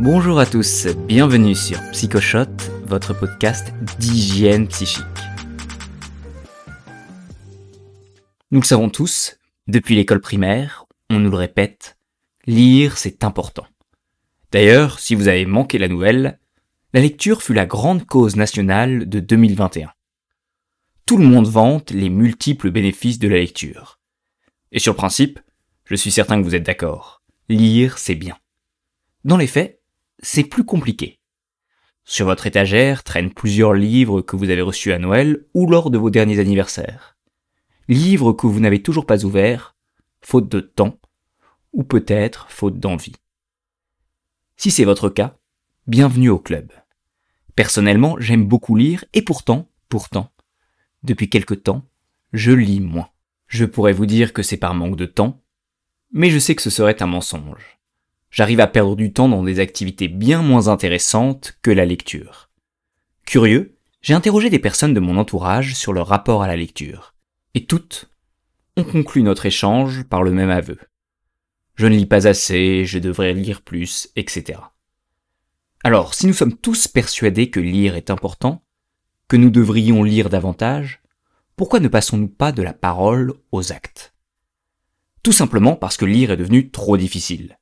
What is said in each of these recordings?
Bonjour à tous, bienvenue sur Psychoshot, votre podcast d'hygiène psychique. Nous le savons tous, depuis l'école primaire, on nous le répète, lire c'est important. D'ailleurs, si vous avez manqué la nouvelle, la lecture fut la grande cause nationale de 2021. Tout le monde vante les multiples bénéfices de la lecture. Et sur le principe, je suis certain que vous êtes d'accord. Lire, c'est bien. Dans les faits, c'est plus compliqué. Sur votre étagère traînent plusieurs livres que vous avez reçus à Noël ou lors de vos derniers anniversaires. Livres que vous n'avez toujours pas ouverts, faute de temps, ou peut-être faute d'envie. Si c'est votre cas, bienvenue au club. Personnellement, j'aime beaucoup lire et pourtant, pourtant, depuis quelque temps, je lis moins. Je pourrais vous dire que c'est par manque de temps, mais je sais que ce serait un mensonge j'arrive à perdre du temps dans des activités bien moins intéressantes que la lecture. Curieux, j'ai interrogé des personnes de mon entourage sur leur rapport à la lecture. Et toutes ont conclu notre échange par le même aveu. Je ne lis pas assez, je devrais lire plus, etc. Alors, si nous sommes tous persuadés que lire est important, que nous devrions lire davantage, pourquoi ne passons-nous pas de la parole aux actes? Tout simplement parce que lire est devenu trop difficile.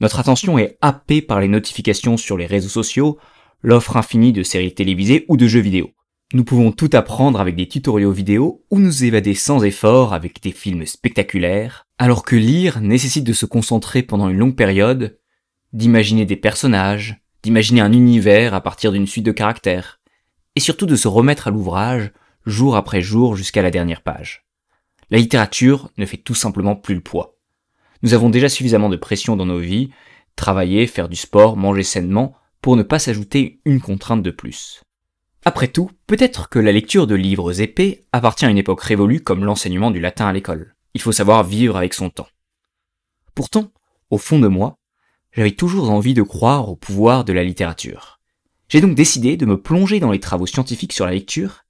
Notre attention est happée par les notifications sur les réseaux sociaux, l'offre infinie de séries télévisées ou de jeux vidéo. Nous pouvons tout apprendre avec des tutoriaux vidéo ou nous évader sans effort avec des films spectaculaires, alors que lire nécessite de se concentrer pendant une longue période, d'imaginer des personnages, d'imaginer un univers à partir d'une suite de caractères, et surtout de se remettre à l'ouvrage jour après jour jusqu'à la dernière page. La littérature ne fait tout simplement plus le poids. Nous avons déjà suffisamment de pression dans nos vies, travailler, faire du sport, manger sainement, pour ne pas s'ajouter une contrainte de plus. Après tout, peut-être que la lecture de livres épais appartient à une époque révolue comme l'enseignement du latin à l'école. Il faut savoir vivre avec son temps. Pourtant, au fond de moi, j'avais toujours envie de croire au pouvoir de la littérature. J'ai donc décidé de me plonger dans les travaux scientifiques sur la lecture,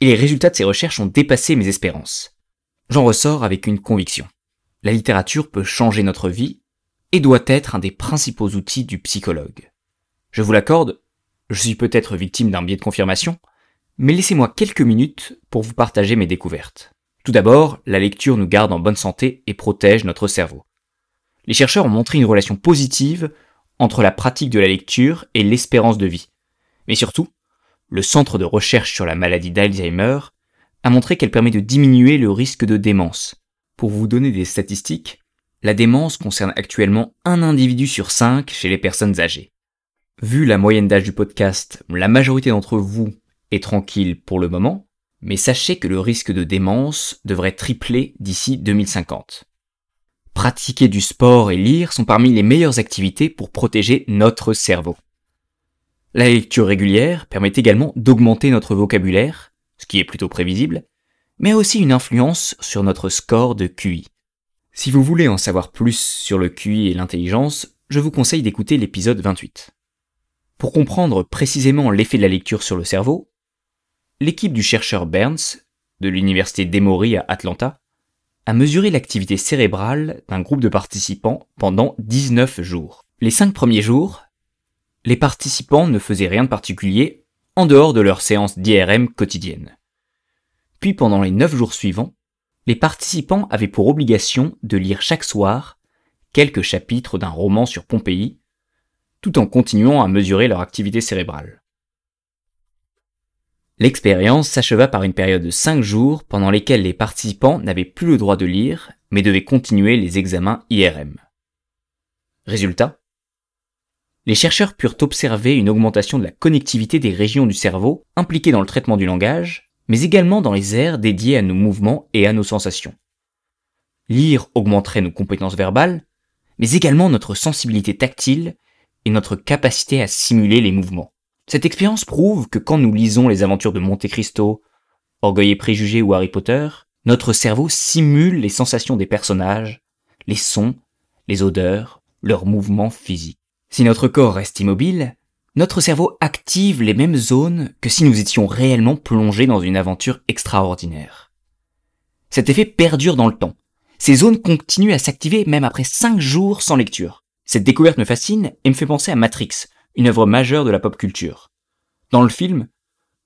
et les résultats de ces recherches ont dépassé mes espérances. J'en ressors avec une conviction la littérature peut changer notre vie et doit être un des principaux outils du psychologue. Je vous l'accorde, je suis peut-être victime d'un biais de confirmation, mais laissez-moi quelques minutes pour vous partager mes découvertes. Tout d'abord, la lecture nous garde en bonne santé et protège notre cerveau. Les chercheurs ont montré une relation positive entre la pratique de la lecture et l'espérance de vie. Mais surtout, le Centre de recherche sur la maladie d'Alzheimer a montré qu'elle permet de diminuer le risque de démence, pour vous donner des statistiques, la démence concerne actuellement un individu sur cinq chez les personnes âgées. Vu la moyenne d'âge du podcast, la majorité d'entre vous est tranquille pour le moment, mais sachez que le risque de démence devrait tripler d'ici 2050. Pratiquer du sport et lire sont parmi les meilleures activités pour protéger notre cerveau. La lecture régulière permet également d'augmenter notre vocabulaire, ce qui est plutôt prévisible, mais aussi une influence sur notre score de QI. Si vous voulez en savoir plus sur le QI et l'intelligence, je vous conseille d'écouter l'épisode 28. Pour comprendre précisément l'effet de la lecture sur le cerveau, l'équipe du chercheur Burns, de l'université d'Emory à Atlanta, a mesuré l'activité cérébrale d'un groupe de participants pendant 19 jours. Les 5 premiers jours, les participants ne faisaient rien de particulier en dehors de leur séance d'IRM quotidienne. Puis pendant les neuf jours suivants, les participants avaient pour obligation de lire chaque soir quelques chapitres d'un roman sur Pompéi, tout en continuant à mesurer leur activité cérébrale. L'expérience s'acheva par une période de cinq jours pendant lesquels les participants n'avaient plus le droit de lire, mais devaient continuer les examens IRM. Résultat Les chercheurs purent observer une augmentation de la connectivité des régions du cerveau impliquées dans le traitement du langage, mais également dans les aires dédiées à nos mouvements et à nos sensations. Lire augmenterait nos compétences verbales, mais également notre sensibilité tactile et notre capacité à simuler les mouvements. Cette expérience prouve que quand nous lisons les aventures de Monte Cristo, Orgueil et préjugés ou Harry Potter, notre cerveau simule les sensations des personnages, les sons, les odeurs, leurs mouvements physiques. Si notre corps reste immobile, notre cerveau active les mêmes zones que si nous étions réellement plongés dans une aventure extraordinaire. Cet effet perdure dans le temps. Ces zones continuent à s'activer même après 5 jours sans lecture. Cette découverte me fascine et me fait penser à Matrix, une œuvre majeure de la pop culture. Dans le film,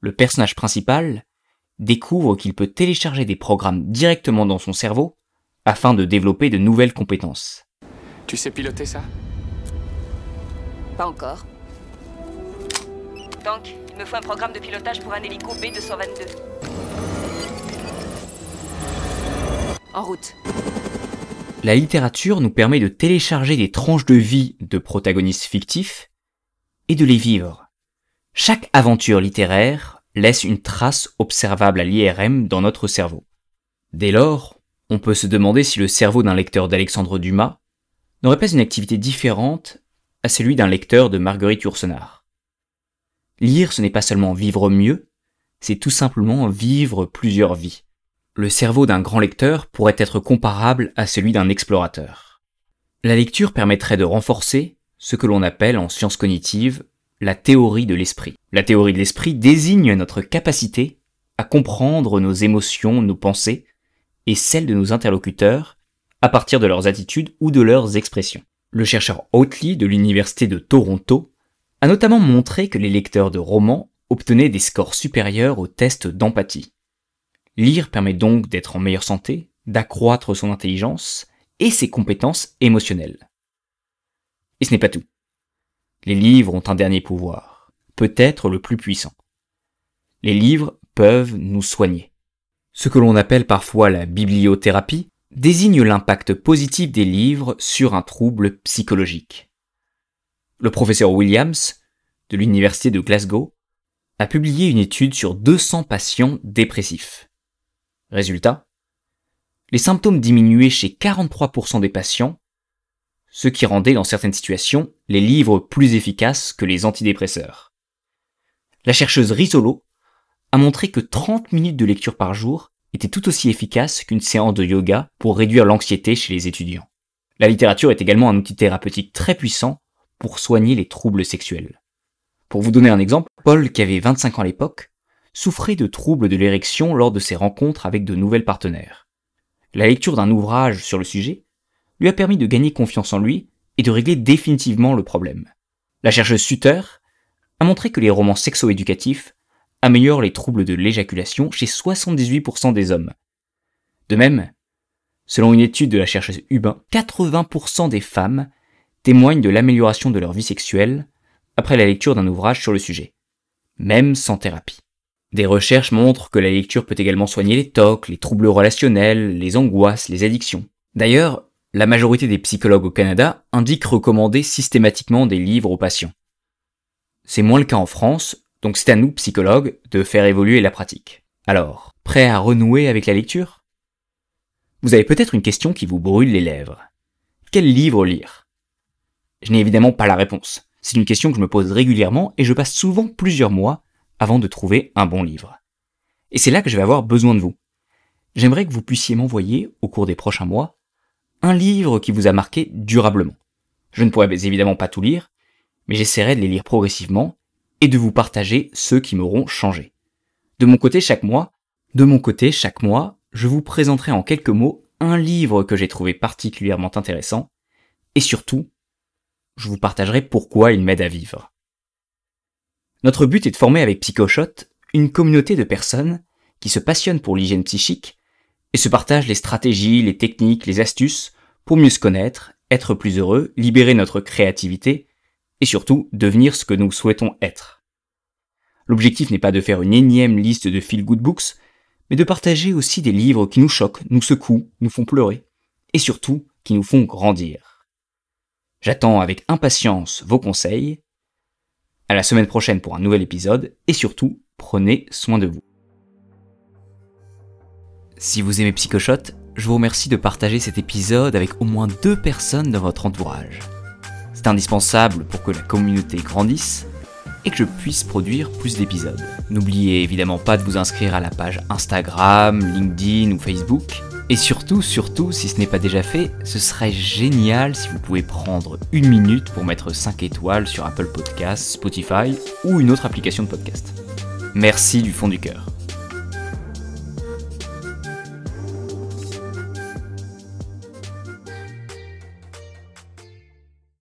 le personnage principal découvre qu'il peut télécharger des programmes directement dans son cerveau afin de développer de nouvelles compétences. Tu sais piloter ça? Pas encore. Donc, il me faut un programme de pilotage pour un hélico B222. En route. La littérature nous permet de télécharger des tranches de vie de protagonistes fictifs et de les vivre. Chaque aventure littéraire laisse une trace observable à l'IRM dans notre cerveau. Dès lors, on peut se demander si le cerveau d'un lecteur d'Alexandre Dumas n'aurait pas une activité différente à celui d'un lecteur de Marguerite Yourcenar. Lire, ce n'est pas seulement vivre mieux, c'est tout simplement vivre plusieurs vies. Le cerveau d'un grand lecteur pourrait être comparable à celui d'un explorateur. La lecture permettrait de renforcer ce que l'on appelle en sciences cognitives la théorie de l'esprit. La théorie de l'esprit désigne notre capacité à comprendre nos émotions, nos pensées, et celles de nos interlocuteurs à partir de leurs attitudes ou de leurs expressions. Le chercheur Oatley de l'Université de Toronto a notamment montré que les lecteurs de romans obtenaient des scores supérieurs aux tests d'empathie. Lire permet donc d'être en meilleure santé, d'accroître son intelligence et ses compétences émotionnelles. Et ce n'est pas tout. Les livres ont un dernier pouvoir, peut-être le plus puissant. Les livres peuvent nous soigner. Ce que l'on appelle parfois la bibliothérapie désigne l'impact positif des livres sur un trouble psychologique. Le professeur Williams, de l'Université de Glasgow, a publié une étude sur 200 patients dépressifs. Résultat Les symptômes diminuaient chez 43% des patients, ce qui rendait dans certaines situations les livres plus efficaces que les antidépresseurs. La chercheuse Risolo a montré que 30 minutes de lecture par jour était tout aussi efficace qu'une séance de yoga pour réduire l'anxiété chez les étudiants. La littérature est également un outil thérapeutique très puissant pour soigner les troubles sexuels. Pour vous donner un exemple, Paul, qui avait 25 ans à l'époque, souffrait de troubles de l'érection lors de ses rencontres avec de nouvelles partenaires. La lecture d'un ouvrage sur le sujet lui a permis de gagner confiance en lui et de régler définitivement le problème. La chercheuse Sutter a montré que les romans sexo-éducatifs améliore les troubles de l'éjaculation chez 78% des hommes. De même, selon une étude de la chercheuse Hubin, 80% des femmes témoignent de l'amélioration de leur vie sexuelle après la lecture d'un ouvrage sur le sujet, même sans thérapie. Des recherches montrent que la lecture peut également soigner les tocs, les troubles relationnels, les angoisses, les addictions. D'ailleurs, la majorité des psychologues au Canada indiquent recommander systématiquement des livres aux patients. C'est moins le cas en France, donc c'est à nous, psychologues, de faire évoluer la pratique. Alors, prêt à renouer avec la lecture? Vous avez peut-être une question qui vous brûle les lèvres. Quel livre lire? Je n'ai évidemment pas la réponse. C'est une question que je me pose régulièrement et je passe souvent plusieurs mois avant de trouver un bon livre. Et c'est là que je vais avoir besoin de vous. J'aimerais que vous puissiez m'envoyer, au cours des prochains mois, un livre qui vous a marqué durablement. Je ne pourrais évidemment pas tout lire, mais j'essaierai de les lire progressivement et de vous partager ceux qui m'auront changé. De mon côté, chaque mois, de mon côté, chaque mois, je vous présenterai en quelques mots un livre que j'ai trouvé particulièrement intéressant, et surtout, je vous partagerai pourquoi il m'aide à vivre. Notre but est de former avec PsychoShot une communauté de personnes qui se passionnent pour l'hygiène psychique et se partagent les stratégies, les techniques, les astuces pour mieux se connaître, être plus heureux, libérer notre créativité et surtout devenir ce que nous souhaitons être. L'objectif n'est pas de faire une énième liste de feel good books, mais de partager aussi des livres qui nous choquent, nous secouent, nous font pleurer, et surtout qui nous font grandir. J'attends avec impatience vos conseils. À la semaine prochaine pour un nouvel épisode, et surtout, prenez soin de vous. Si vous aimez Psychoshot, je vous remercie de partager cet épisode avec au moins deux personnes dans votre entourage. C'est indispensable pour que la communauté grandisse et que je puisse produire plus d'épisodes. N'oubliez évidemment pas de vous inscrire à la page Instagram, LinkedIn ou Facebook. Et surtout, surtout, si ce n'est pas déjà fait, ce serait génial si vous pouvez prendre une minute pour mettre 5 étoiles sur Apple Podcasts, Spotify ou une autre application de podcast. Merci du fond du cœur.